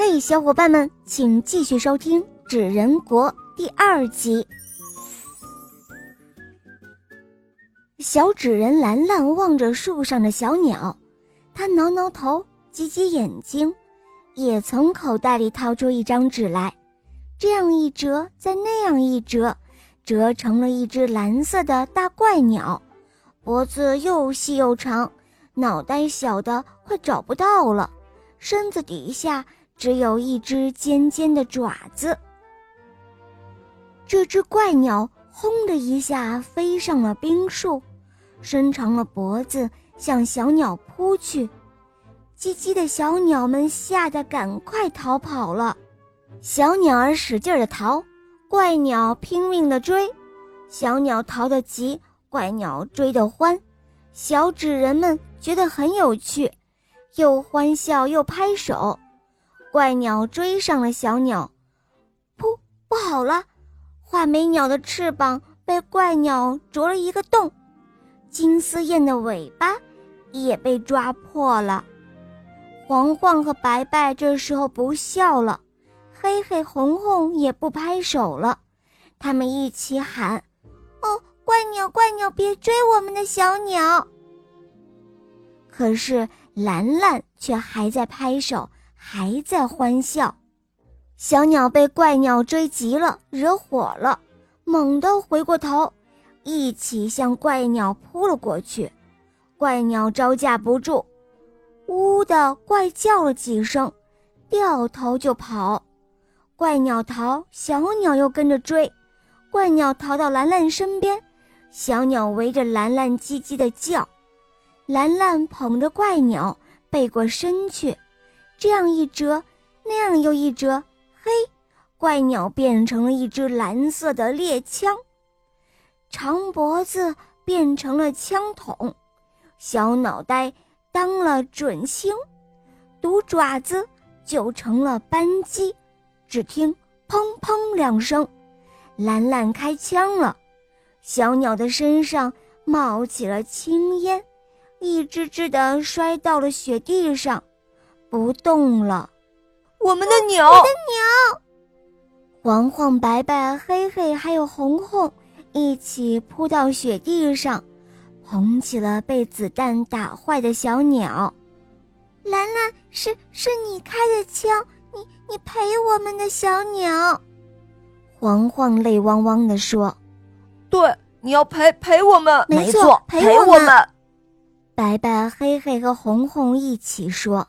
嘿，小伙伴们，请继续收听《纸人国》第二集。小纸人兰兰望着树上的小鸟，他挠挠头，挤挤眼睛，也从口袋里掏出一张纸来，这样一折，再那样一折，折成了一只蓝色的大怪鸟，脖子又细又长，脑袋小的快找不到了，身子底下。只有一只尖尖的爪子。这只怪鸟轰的一下飞上了冰树，伸长了脖子向小鸟扑去。叽叽的小鸟们吓得赶快逃跑了。小鸟儿使劲的逃，怪鸟拼命的追。小鸟逃得急，怪鸟追得欢。小纸人们觉得很有趣，又欢笑又拍手。怪鸟追上了小鸟，噗！不好了，画眉鸟的翅膀被怪鸟啄了一个洞，金丝燕的尾巴也被抓破了。黄黄和白白这时候不笑了，黑黑红红也不拍手了，他们一起喊：“哦，怪鸟怪鸟，别追我们的小鸟！”可是兰兰却还在拍手。还在欢笑，小鸟被怪鸟追急了，惹火了，猛地回过头，一起向怪鸟扑了过去。怪鸟招架不住，呜的怪叫了几声，掉头就跑。怪鸟逃，小鸟又跟着追。怪鸟逃到兰兰身边，小鸟围着兰兰叽叽的叫。兰兰捧着怪鸟背过身去。这样一折，那样又一折，嘿，怪鸟变成了一只蓝色的猎枪，长脖子变成了枪筒，小脑袋当了准星，毒爪子就成了扳机。只听砰砰两声，兰兰开枪了，小鸟的身上冒起了青烟，一只只的摔到了雪地上。不动了，我们的鸟，我的鸟！黄黄、白白、黑黑还有红红一起扑到雪地上，捧起了被子弹打坏的小鸟。兰兰，是是你开的枪，你你赔我们的小鸟。黄黄泪汪汪地说：“对，你要赔赔我们，没错，赔我们。”白白、黑黑和红红一起说。